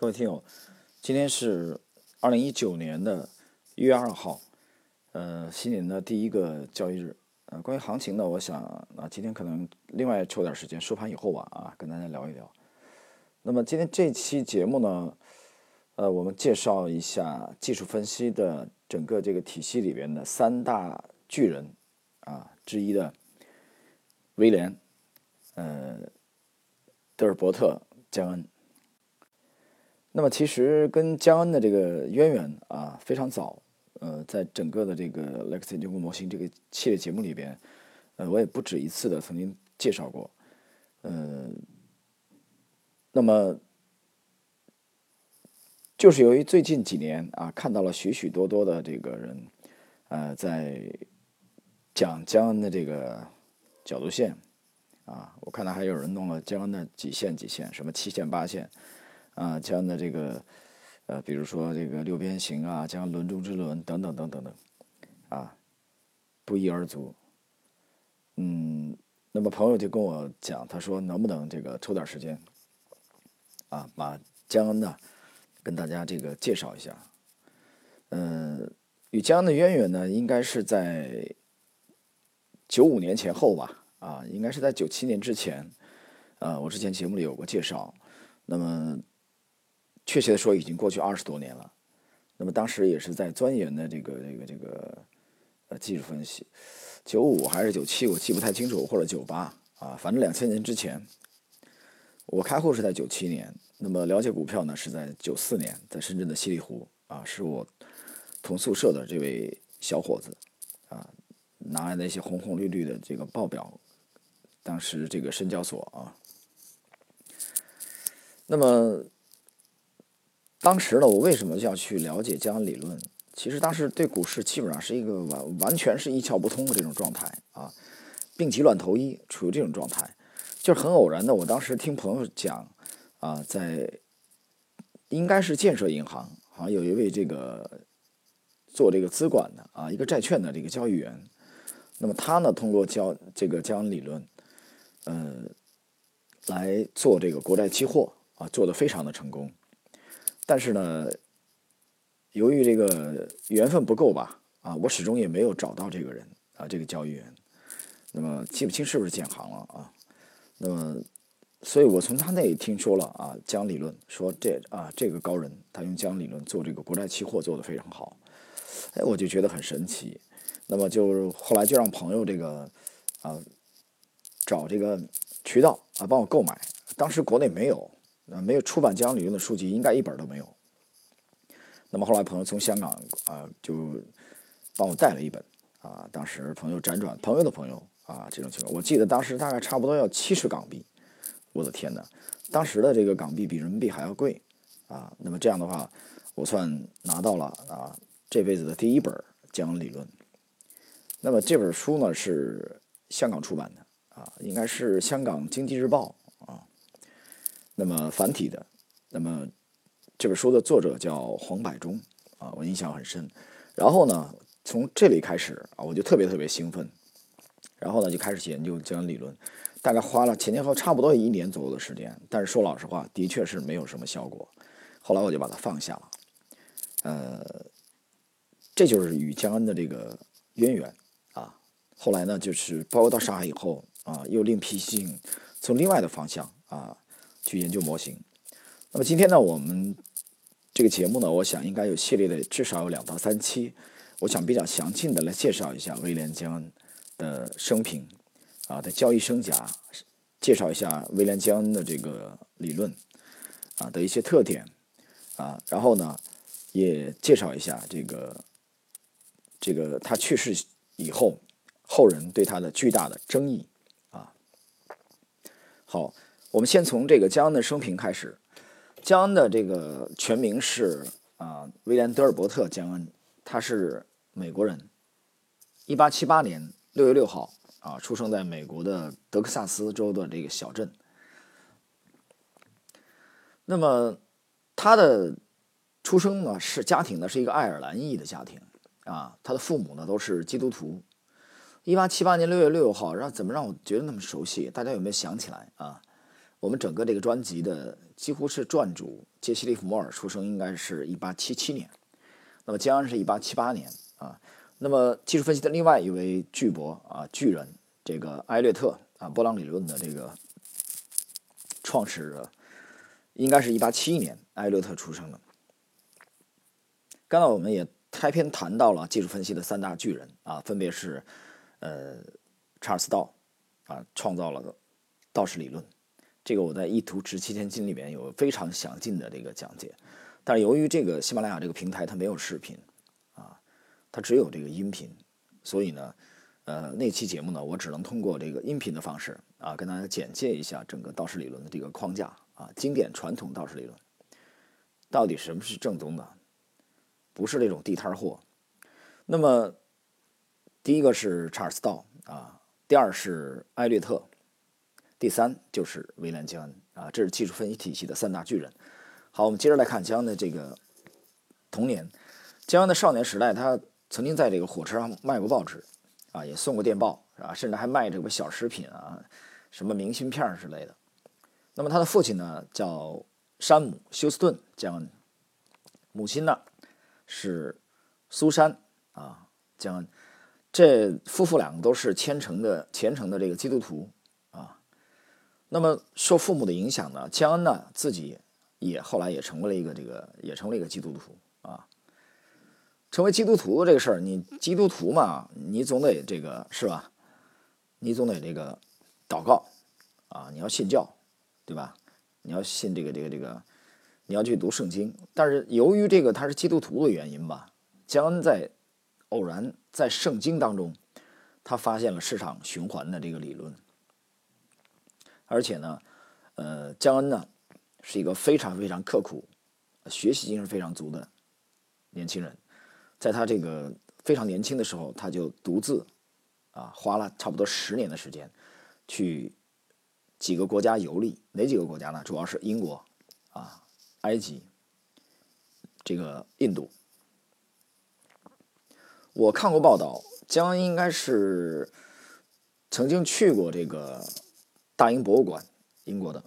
各位听友，今天是二零一九年的一月二号，呃，新年的第一个交易日。呃，关于行情呢，我想啊，今天可能另外抽点时间，收盘以后吧，啊，跟大家聊一聊。那么今天这期节目呢，呃，我们介绍一下技术分析的整个这个体系里边的三大巨人啊之一的威廉，呃，德尔伯特江恩。那么其实跟江恩的这个渊源啊非常早，呃，在整个的这个 Lex 研究模型这个系列节目里边，呃，我也不止一次的曾经介绍过，呃，那么就是由于最近几年啊，看到了许许多多的这个人，呃，在讲江恩的这个角度线，啊，我看到还有人弄了江恩的几线几线，什么七线八线。啊，将的这个，呃，比如说这个六边形啊，将轮中之轮等等等等等，啊，不一而足。嗯，那么朋友就跟我讲，他说能不能这个抽点时间，啊，把江恩呢跟大家这个介绍一下。嗯，与江恩的渊源呢，应该是在九五年前后吧，啊，应该是在九七年之前，呃，我之前节目里有过介绍，那么。确切的说，已经过去二十多年了。那么当时也是在钻研的这个这个这个呃技术分析，九五还是九七，我记不太清楚，或者九八啊，反正两千年之前。我开户是在九七年，那么了解股票呢是在九四年，在深圳的西丽湖啊，是我同宿舍的这位小伙子啊拿来的一些红红绿绿的这个报表，当时这个深交所啊，那么。当时呢，我为什么要去了解江恩理论？其实当时对股市基本上是一个完完全是一窍不通的这种状态啊，病急乱投医，处于这种状态，就是很偶然的。我当时听朋友讲啊，在应该是建设银行，好像有一位这个做这个资管的啊，一个债券的这个交易员，那么他呢通过教这个江恩理论，呃，来做这个国债期货啊，做的非常的成功。但是呢，由于这个缘分不够吧，啊，我始终也没有找到这个人啊，这个交易员。那么记不清是不是建行了啊？那么，所以我从他那里听说了啊，江理论说这啊，这个高人他用江理论做这个国债期货做的非常好，哎，我就觉得很神奇。那么就后来就让朋友这个啊找这个渠道啊帮我购买，当时国内没有。啊，没有出版江理论的书籍，应该一本都没有。那么后来朋友从香港啊，就帮我带了一本啊。当时朋友辗转，朋友的朋友啊，这种情况，我记得当时大概差不多要七十港币。我的天哪，当时的这个港币比人民币还要贵啊。那么这样的话，我算拿到了啊这辈子的第一本江理论。那么这本书呢是香港出版的啊，应该是香港经济日报。那么繁体的，那么这本书的作者叫黄百中啊，我印象很深。然后呢，从这里开始啊，我就特别特别兴奋。然后呢，就开始研究江恩理论，大概花了前前后差不多一年左右的时间。但是说老实话，的确是没有什么效果。后来我就把它放下了。呃，这就是与江恩的这个渊源啊。后来呢，就是包括到上海以后啊，又另辟蹊径从另外的方向啊。去研究模型。那么今天呢，我们这个节目呢，我想应该有系列的，至少有两到三期。我想比较详尽的来介绍一下威廉·江恩的生平啊的交易生涯，介绍一下威廉·江恩的这个理论啊的一些特点啊，然后呢，也介绍一下这个这个他去世以后后人对他的巨大的争议啊。好。我们先从这个江恩的生平开始。江恩的这个全名是啊，威廉·德尔伯特·江恩，他是美国人。一八七八年六月六号啊，出生在美国的德克萨斯州的这个小镇。那么他的出生呢，是家庭呢是一个爱尔兰裔的家庭啊，他的父母呢都是基督徒。一八七八年六月六号，让怎么让我觉得那么熟悉？大家有没有想起来啊？我们整个这个专辑的几乎是撰主杰西·利弗莫尔出生应该是一八七七年，那么江恩是一八七八年啊。那么技术分析的另外一位巨博啊巨人，这个埃略特啊波浪理论的这个创始人，应该是一八七一年埃略特出生的。刚才我们也开篇谈到了技术分析的三大巨人啊，分别是呃查尔斯道啊创造了道氏理论。这个我在《一图值七千金》里面有非常详尽的这个讲解，但是由于这个喜马拉雅这个平台它没有视频，啊，它只有这个音频，所以呢，呃，那期节目呢，我只能通过这个音频的方式啊，跟大家简介一下整个道氏理论的这个框架啊，经典传统道氏理论到底什么是正宗的，不是那种地摊货。那么第一个是查尔斯道啊，第二是埃略特。第三就是威廉·江恩啊，这是技术分析体系的三大巨人。好，我们接着来看江恩的这个童年。江恩的少年时代，他曾经在这个火车上卖过报纸啊，也送过电报啊，甚至还卖这个小食品啊，什么明信片之类的。那么他的父亲呢叫山姆·休斯顿·江恩，母亲呢是苏珊啊江恩。这夫妇两个都是虔诚的虔诚的这个基督徒。那么受父母的影响呢，江恩呢自己也后来也成为了一个这个也成为了一个基督徒啊。成为基督徒这个事儿，你基督徒嘛，你总得这个是吧？你总得这个祷告啊，你要信教，对吧？你要信这个这个这个，你要去读圣经。但是由于这个他是基督徒的原因吧，江恩在偶然在圣经当中，他发现了市场循环的这个理论。而且呢，呃，江恩呢是一个非常非常刻苦、学习精神非常足的年轻人，在他这个非常年轻的时候，他就独自啊花了差不多十年的时间去几个国家游历，哪几个国家呢？主要是英国、啊埃及、这个印度。我看过报道，江恩应该是曾经去过这个。大英博物馆，英国的。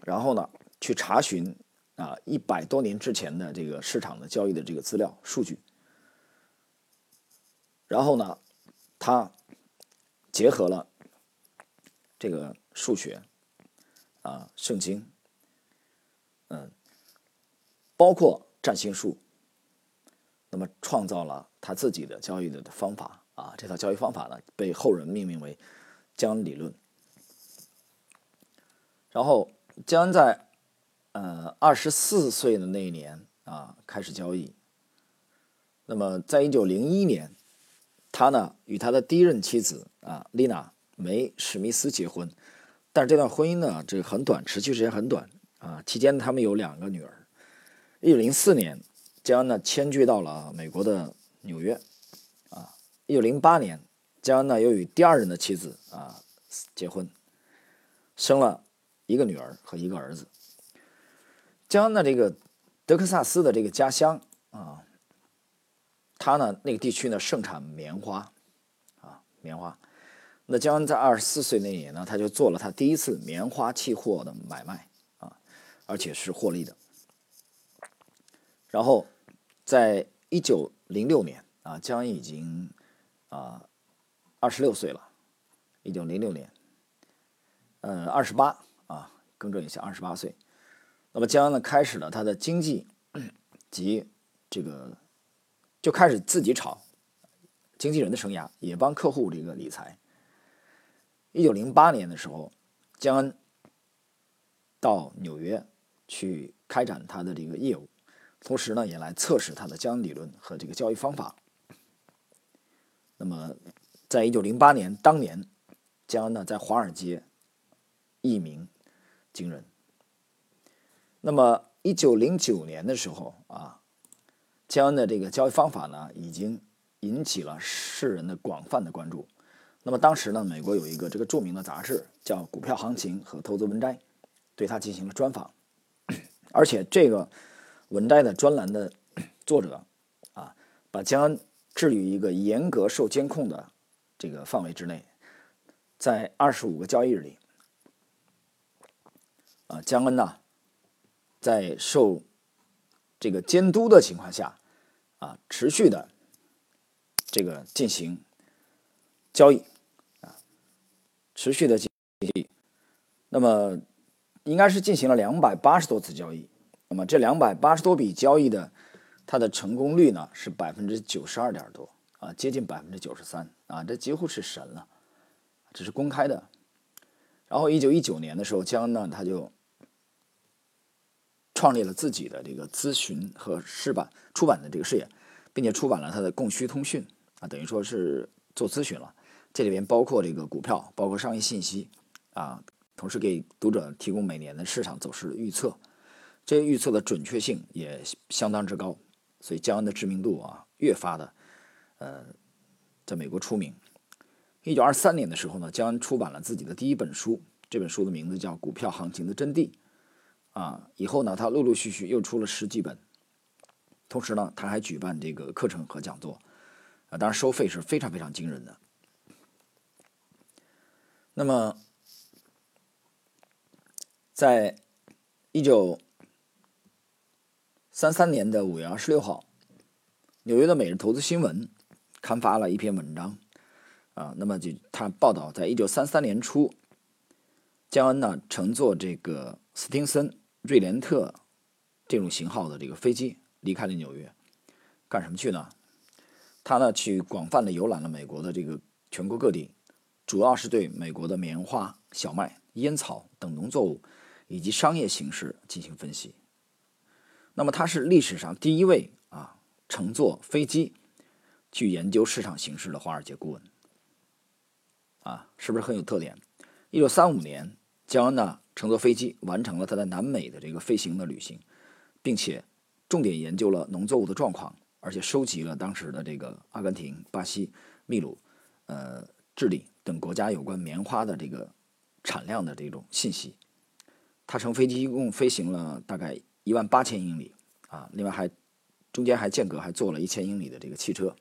然后呢，去查询啊一百多年之前的这个市场的交易的这个资料数据。然后呢，他结合了这个数学啊圣经，嗯，包括占星术，那么创造了他自己的交易的方法啊。这套交易方法呢，被后人命名为江理论。然后江恩在呃二十四岁的那一年啊开始交易。那么在一九零一年，他呢与他的第一任妻子啊丽娜梅史密斯结婚，但是这段婚姻呢这个很短，持续时间很短啊。期间他们有两个女儿。一九零四年，江恩呢迁居到了美国的纽约啊。一九零八年，江恩呢又与第二任的妻子啊结婚，生了。一个女儿和一个儿子。江恩的这个德克萨斯的这个家乡啊，他呢那个地区呢盛产棉花啊棉花。那江恩在二十四岁那年呢，他就做了他第一次棉花期货的买卖啊，而且是获利的。然后在一九零六年啊，江恩已经啊二十六岁了。一九零六年，嗯，二十八。啊更正一下，二十八岁。那么江恩呢，开始了他的经济及这个，就开始自己炒经纪人的生涯，也帮客户这个理财。一九零八年的时候，江恩到纽约去开展他的这个业务，同时呢，也来测试他的江恩理论和这个交易方法。那么，在一九零八年当年，江恩呢在华尔街一名。惊人。那么，一九零九年的时候啊，江恩的这个交易方法呢，已经引起了世人的广泛的关注。那么当时呢，美国有一个这个著名的杂志叫《股票行情和投资文摘》，对他进行了专访。而且这个文摘的专栏的作者啊，把江恩置于一个严格受监控的这个范围之内，在二十五个交易日里。啊，江恩呐，在受这个监督的情况下，啊，持续的这个进行交易，啊，持续的进行，那么应该是进行了两百八十多次交易，那么这两百八十多笔交易的它的成功率呢是百分之九十二点多，啊，接近百分之九十三，啊，这几乎是神了，这是公开的。然后，一九一九年的时候，江恩呢，他就创立了自己的这个咨询和出版出版的这个事业，并且出版了他的《供需通讯》啊，等于说是做咨询了。这里边包括这个股票，包括商业信息啊，同时给读者提供每年的市场走势的预测，这些预测的准确性也相当之高，所以江恩的知名度啊，越发的呃，在美国出名。一九二三年的时候呢，江恩出版了自己的第一本书，这本书的名字叫《股票行情的真谛》。啊，以后呢，他陆陆续续又出了十几本，同时呢，他还举办这个课程和讲座，啊，当然收费是非常非常惊人的。那么，在一九三三年的五月二十六号，纽约的《每日投资新闻》刊发了一篇文章。啊，那么就他报道，在一九三三年初，江恩呢乘坐这个斯汀森、瑞联特这种型号的这个飞机离开了纽约，干什么去呢？他呢去广泛的游览了美国的这个全国各地，主要是对美国的棉花、小麦、烟草等农作物以及商业形势进行分析。那么他是历史上第一位啊乘坐飞机去研究市场形势的华尔街顾问。啊，是不是很有特点？一九三五年，江恩呢乘坐飞机完成了他在南美的这个飞行的旅行，并且重点研究了农作物的状况，而且收集了当时的这个阿根廷、巴西、秘鲁、呃、智利等国家有关棉花的这个产量的这种信息。他乘飞机一共飞行了大概一万八千英里啊，另外还中间还间隔还坐了一千英里的这个汽车。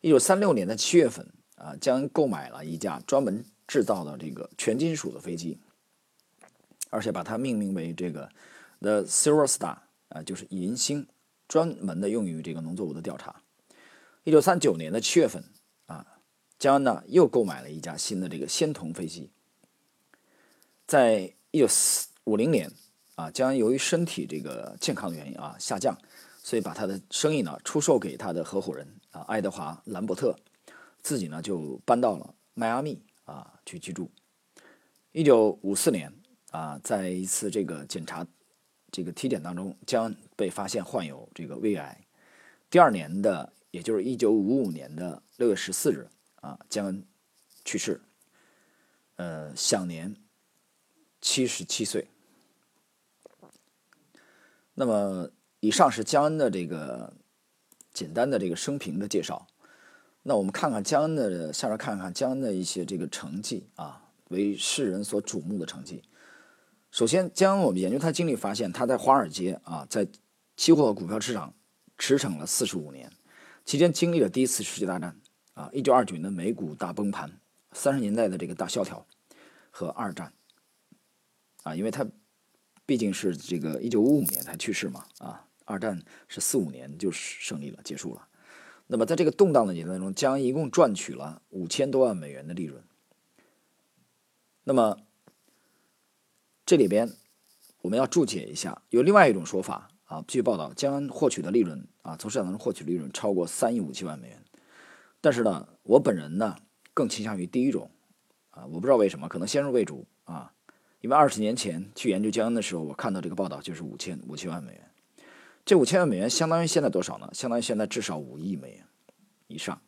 一九三六年的七月份。啊，将购买了一架专门制造的这个全金属的飞机，而且把它命名为这个 The Silver Star，啊，就是银星，专门的用于这个农作物的调查。一九三九年的七月份，啊，江恩呢又购买了一架新的这个仙童飞机。在一九四五零年，啊，江恩由于身体这个健康的原因啊下降，所以把他的生意呢出售给他的合伙人啊爱德华兰伯特。自己呢就搬到了迈阿密啊去居住。一九五四年啊，在一次这个检查这个体检当中，将被发现患有这个胃癌。第二年的，也就是一九五五年的六月十四日啊，将去世，呃，享年七十七岁。那么，以上是江恩的这个简单的这个生平的介绍。那我们看看江恩的，下面看看江恩的一些这个成绩啊，为世人所瞩目的成绩。首先，江恩我们研究他经历发现，他在华尔街啊，在期货和股票市场驰骋了四十五年，期间经历了第一次世界大战啊，一九二九年的美股大崩盘，三十年代的这个大萧条和二战啊，因为他毕竟是这个一九五五年才去世嘛啊，二战是四五年就胜利了，结束了。那么，在这个动荡的年代中，江一共赚取了五千多万美元的利润。那么，这里边我们要注解一下，有另外一种说法啊。据报道，江恩获取的利润啊，从市场当中获取利润超过三亿五千万美元。但是呢，我本人呢更倾向于第一种啊，我不知道为什么，可能先入为主啊。因为二十年前去研究江恩的时候，我看到这个报道就是五千五千万美元。这五千万美元相当于现在多少呢？相当于现在至少五亿美元以上。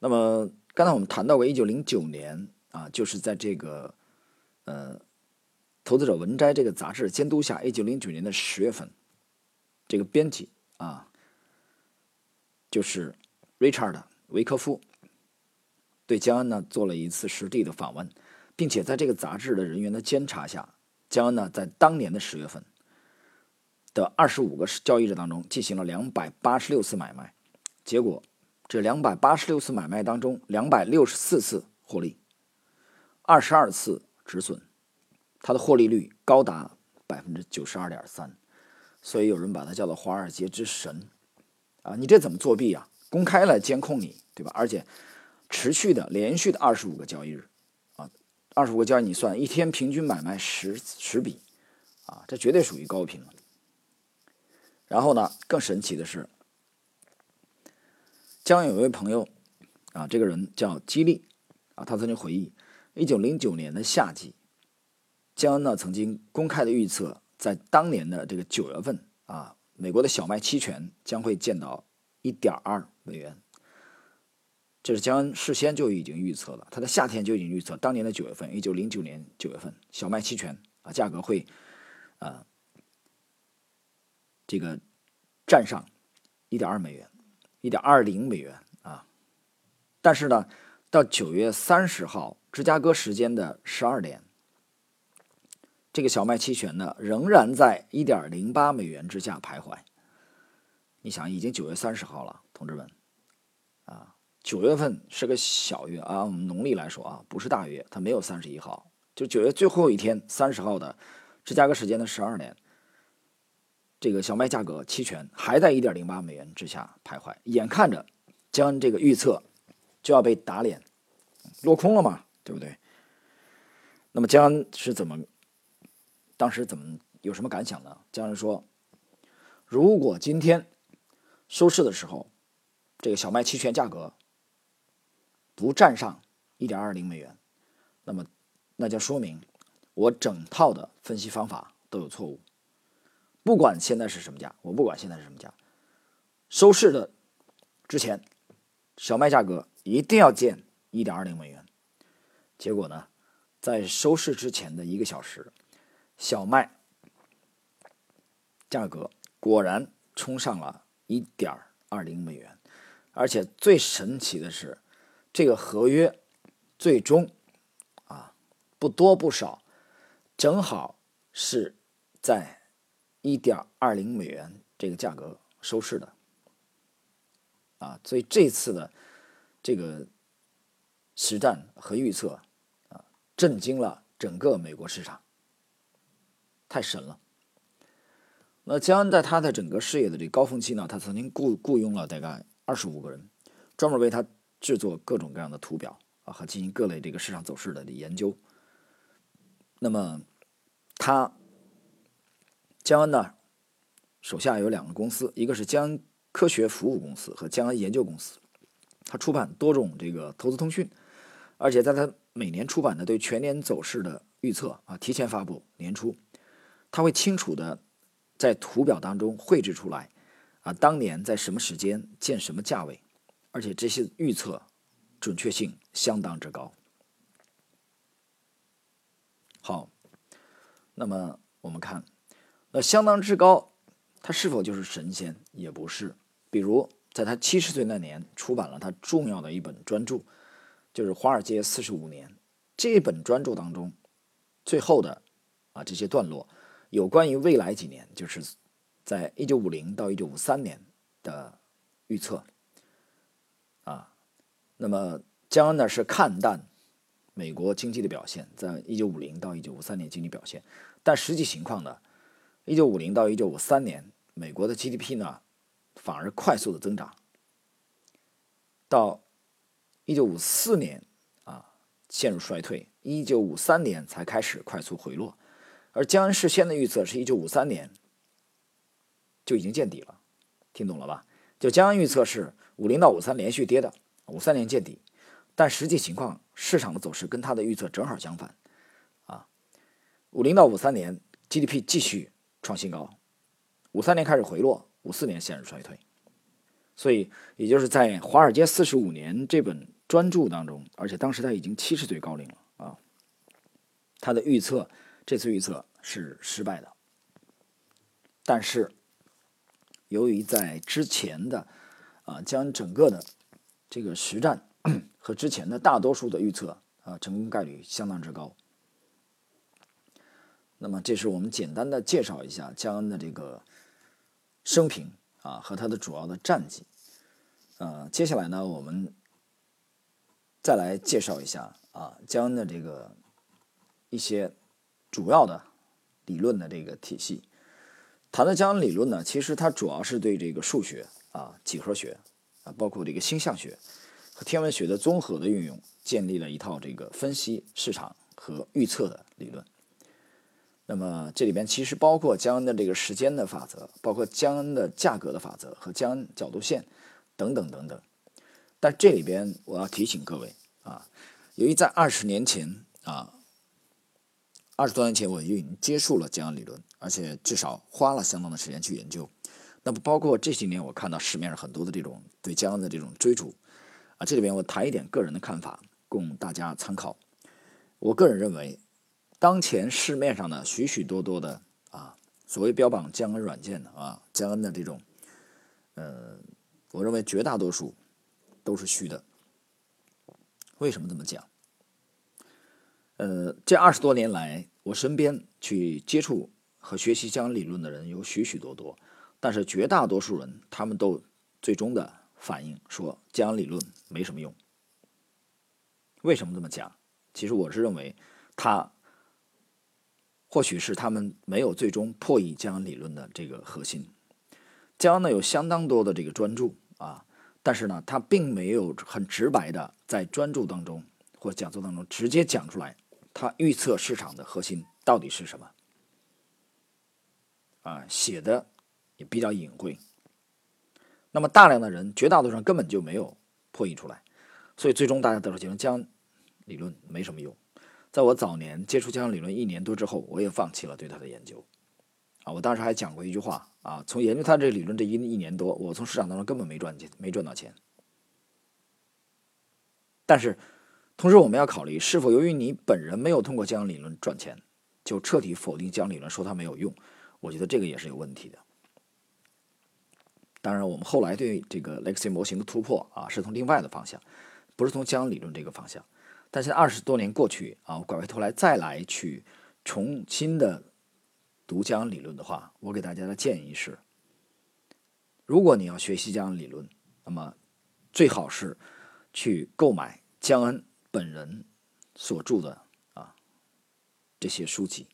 那么刚才我们谈到过，一九零九年啊，就是在这个呃《投资者文摘》这个杂志监督下，一九零九年的十月份，这个编辑啊，就是 Richard 维科夫，对江恩呢做了一次实地的访问，并且在这个杂志的人员的监察下，江恩呢在当年的十月份。的二十五个交易日当中进行了两百八十六次买卖，结果这两百八十六次买卖当中，两百六十四次获利，二十二次止损，他的获利率高达百分之九十二点三，所以有人把他叫做华尔街之神啊！你这怎么作弊啊？公开了监控你，对吧？而且持续的、连续的二十五个交易日啊，二十五个交易你算一天平均买卖十十笔啊，这绝对属于高频了。然后呢，更神奇的是，江有一位朋友啊，这个人叫基利啊，他曾经回忆，一九零九年的夏季。江恩呢曾经公开的预测，在当年的这个九月份啊，美国的小麦期权将会见到一点二美元。这是江恩事先就已经预测了，他在夏天就已经预测，当年的九月份，一九零九年九月份，小麦期权啊价格会啊这个站上一点二美元，一点二零美元啊。但是呢，到九月三十号芝加哥时间的十二点。这个小麦期权呢，仍然在一点零八美元之下徘徊。你想，已经九月三十号了，同志们，啊，九月份是个小月啊，我们农历来说啊，不是大月，它没有三十一号，就九月最后一天，三十号的芝加哥时间的十二点，这个小麦价格期权还在一点零八美元之下徘徊，眼看着将这个预测就要被打脸，落空了嘛，对不对？那么将是怎么？当时怎么有什么感想呢？江人说：“如果今天收市的时候，这个小麦期权价格不站上一点二零美元，那么那就说明我整套的分析方法都有错误。不管现在是什么价，我不管现在是什么价，收市的之前，小麦价格一定要见一点二零美元。结果呢，在收市之前的一个小时。”小麦价格果然冲上了一点二零美元，而且最神奇的是，这个合约最终啊不多不少，正好是在一点二零美元这个价格收市的啊，所以这次的这个实战和预测啊，震惊了整个美国市场。太神了！那江恩在他的整个事业的这高峰期呢，他曾经雇雇佣了大概二十五个人，专门为他制作各种各样的图表啊，和进行各类这个市场走势的研究。那么他江恩呢，手下有两个公司，一个是江恩科学服务公司和江恩研究公司，他出版多种这个投资通讯，而且在他每年出版的对全年走势的预测啊，提前发布年初。他会清楚的在图表当中绘制出来，啊，当年在什么时间见什么价位，而且这些预测准确性相当之高。好，那么我们看，那相当之高，他是否就是神仙？也不是。比如在他七十岁那年出版了他重要的一本专著，就是《华尔街四十五年》这本专著当中最后的啊这些段落。有关于未来几年，就是在一九五零到一九五三年的预测啊。那么江恩呢是看淡美国经济的表现，在一九五零到一九五三年经济表现，但实际情况呢，一九五零到一九五三年美国的 GDP 呢反而快速的增长，到一九五四年啊陷入衰退，一九五三年才开始快速回落。而江恩事先的预测是一九五三年就已经见底了，听懂了吧？就江恩预测是五零到五三连续跌的，五三年见底，但实际情况市场的走势跟他的预测正好相反，啊，五零到五三年 GDP 继续创新高，五三年开始回落，五四年陷入衰退，所以也就是在《华尔街四十五年》这本专注当中，而且当时他已经七十岁高龄了啊，他的预测。这次预测是失败的，但是由于在之前的啊将整个的这个实战和之前的大多数的预测啊成功概率相当之高，那么这是我们简单的介绍一下江恩的这个生平啊和他的主要的战绩，呃，接下来呢我们再来介绍一下啊江恩的这个一些。主要的理论的这个体系。谈的江恩理论呢，其实它主要是对这个数学啊、几何学啊，包括这个星象学和天文学的综合的运用，建立了一套这个分析市场和预测的理论。那么这里边其实包括江恩的这个时间的法则，包括江恩的价格的法则和江恩角度线等等等等。但这里边我要提醒各位啊，由于在二十年前啊。二十多年前，我就已经接触了江恩理论，而且至少花了相当的时间去研究。那么，包括这些年，我看到市面上很多的这种对江恩的这种追逐，啊，这里边我谈一点个人的看法，供大家参考。我个人认为，当前市面上的许许多多的啊，所谓标榜江恩软件的啊，江恩的这种，呃，我认为绝大多数都是虚的。为什么这么讲？呃，这二十多年来，我身边去接触和学习江理论的人有许许多多，但是绝大多数人他们都最终的反应说江理论没什么用。为什么这么讲？其实我是认为，他或许是他们没有最终破译江理论的这个核心。江呢有相当多的这个专注啊，但是呢，他并没有很直白的在专注当中或讲座当中直接讲出来。他预测市场的核心到底是什么？啊，写的也比较隐晦。那么大量的人，绝大多数人根本就没有破译出来，所以最终大家得出结论：江理论没什么用。在我早年接触江理论一年多之后，我也放弃了对他的研究。啊，我当时还讲过一句话啊，从研究他这理论这一一年多，我从市场当中根本没赚钱，没赚到钱。但是。同时，我们要考虑是否由于你本人没有通过江理论赚钱，就彻底否定江理论，说它没有用。我觉得这个也是有问题的。当然，我们后来对这个 Legacy 模型的突破啊，是从另外的方向，不是从江理论这个方向。但是二十多年过去啊，我拐回头来再来去重新的读江理论的话，我给大家的建议是：如果你要学习江理论，那么最好是去购买江恩。本人所著的啊这些书籍，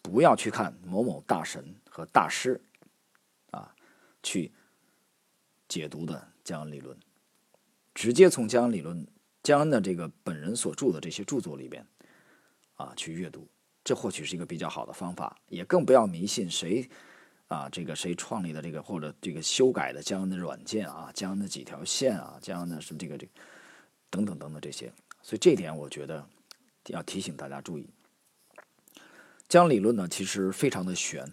不要去看某某大神和大师啊去解读的江恩理论，直接从江恩理论江恩的这个本人所著的这些著作里边啊去阅读，这或许是一个比较好的方法。也更不要迷信谁啊这个谁创立的这个或者这个修改的江恩的软件啊江恩的几条线啊江恩的什么这个这等等等等这些。所以这点我觉得要提醒大家注意。江理论呢，其实非常的玄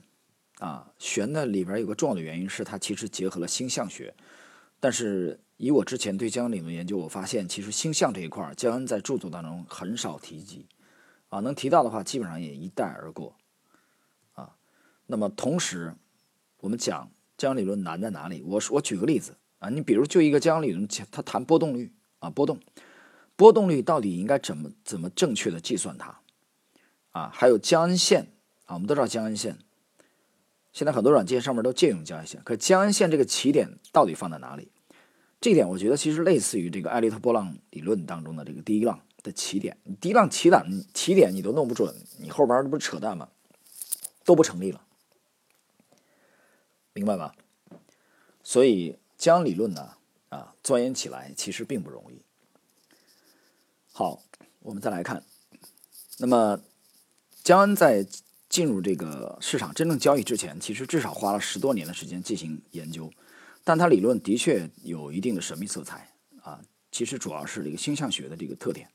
啊，玄的里边有个重要的原因是它其实结合了星象学。但是以我之前对江理论研究，我发现其实星象这一块，江恩在著作当中很少提及啊，能提到的话基本上也一带而过啊。那么同时，我们讲江理论难在哪里？我我举个例子啊，你比如就一个江理论，它谈波动率啊，波动。波动率到底应该怎么怎么正确的计算它？啊，还有江恩线啊，我们都知道江恩线，现在很多软件上面都借用江恩线，可江恩线这个起点到底放在哪里？这点我觉得其实类似于这个艾利特波浪理论当中的这个第一浪起点，你第一浪起点起点你都弄不准，你后边这不是扯淡吗？都不成立了，明白吧？所以江理论呢，啊，钻研起来其实并不容易。好，我们再来看。那么，江恩在进入这个市场真正交易之前，其实至少花了十多年的时间进行研究。但他理论的确有一定的神秘色彩啊，其实主要是这个星象学的这个特点。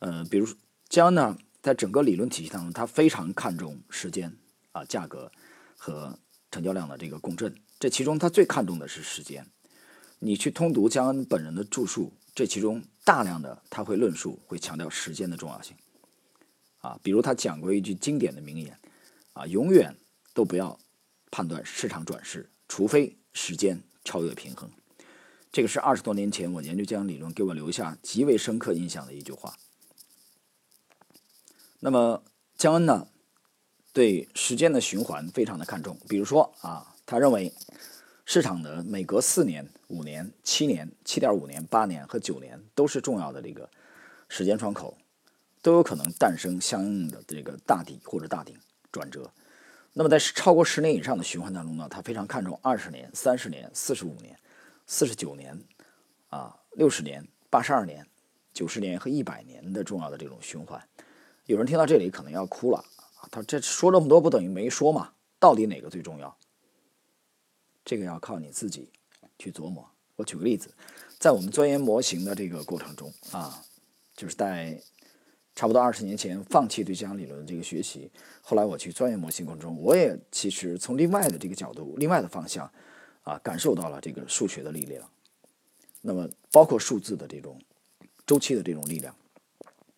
呃，比如江恩呢，在整个理论体系当中，他非常看重时间啊、价格和成交量的这个共振。这其中他最看重的是时间。你去通读江恩本人的著述。这其中大量的他会论述，会强调时间的重要性，啊，比如他讲过一句经典的名言，啊，永远都不要判断市场转势，除非时间超越平衡。这个是二十多年前我研究江恩理论给我留下极为深刻印象的一句话。那么江恩呢，对时间的循环非常的看重，比如说啊，他认为。市场的每隔四年、五年、七年、七点五年、八年和九年都是重要的这个时间窗口。都有可能诞生相应的这个大底或者大顶转折。那么在超过十年以上的循环当中呢，他非常看重二十年、三十年、四十五年、四十九年、啊六十年、八十二年、九十年和一百年的重要的这种循环。有人听到这里可能要哭了啊！他这说这么多不等于没说嘛？到底哪个最重要？这个要靠你自己去琢磨。我举个例子，在我们钻研模型的这个过程中啊，就是在差不多二十年前放弃对江理论的这个学习，后来我去钻研模型过程中，我也其实从另外的这个角度、另外的方向啊，感受到了这个数学的力量。那么包括数字的这种周期的这种力量，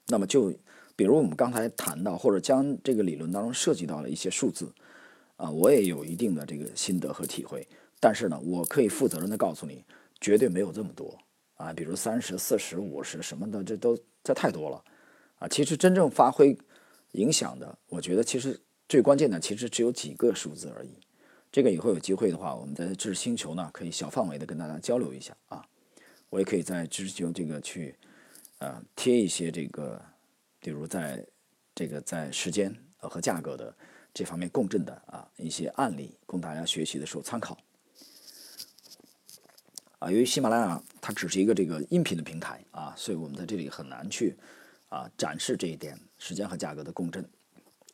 那么就。比如我们刚才谈到，或者将这个理论当中涉及到了一些数字，啊，我也有一定的这个心得和体会。但是呢，我可以负责任的告诉你，绝对没有这么多啊。比如三十四十五十什么的，这都这太多了啊。其实真正发挥影响的，我觉得其实最关键的其实只有几个数字而已。这个以后有机会的话，我们在知识星球呢，可以小范围的跟大家交流一下啊。我也可以在知识星球这个去呃贴一些这个。比如在这个在时间和价格的这方面共振的啊一些案例，供大家学习的时候参考。啊，由于喜马拉雅它只是一个这个音频的平台啊，所以我们在这里很难去啊展示这一点时间和价格的共振。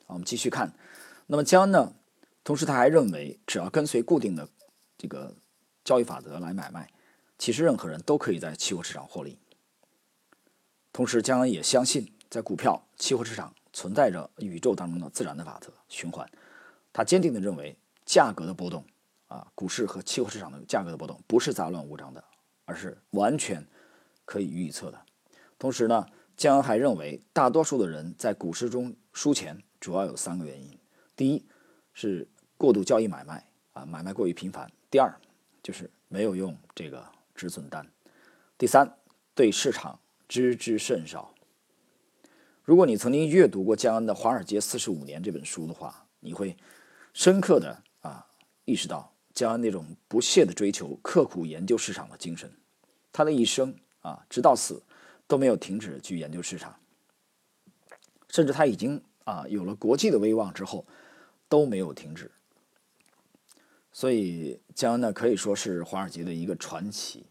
我们继续看，那么江恩呢，同时他还认为，只要跟随固定的这个交易法则来买卖，其实任何人都可以在期货市场获利。同时，江恩也相信。在股票、期货市场存在着宇宙当中的自然的法则循环，他坚定地认为，价格的波动啊，股市和期货市场的价格的波动不是杂乱无章的，而是完全可以预测的。同时呢，江还认为，大多数的人在股市中输钱主要有三个原因：第一是过度交易买卖啊，买卖过于频繁；第二就是没有用这个止损单；第三对市场知之甚少。如果你曾经阅读过江恩的《华尔街四十五年》这本书的话，你会深刻的啊意识到江恩那种不懈的追求、刻苦研究市场的精神。他的一生啊，直到死都没有停止去研究市场，甚至他已经啊有了国际的威望之后都没有停止。所以江恩呢可以说是华尔街的一个传奇。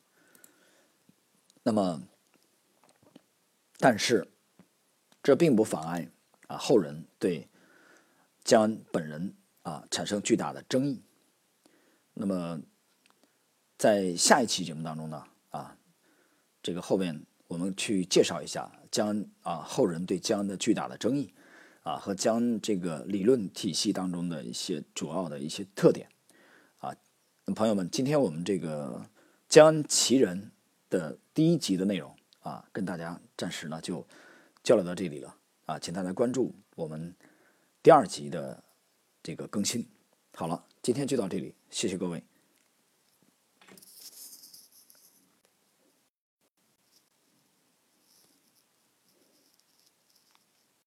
那么，但是。这并不妨碍啊后人对江恩本人啊产生巨大的争议。那么，在下一期节目当中呢啊，这个后面我们去介绍一下江恩啊后人对江恩的巨大的争议啊和江恩这个理论体系当中的一些主要的一些特点啊。朋友们，今天我们这个江恩奇人的第一集的内容啊，跟大家暂时呢就。交流到这里了啊，请大家关注我们第二集的这个更新。好了，今天就到这里，谢谢各位。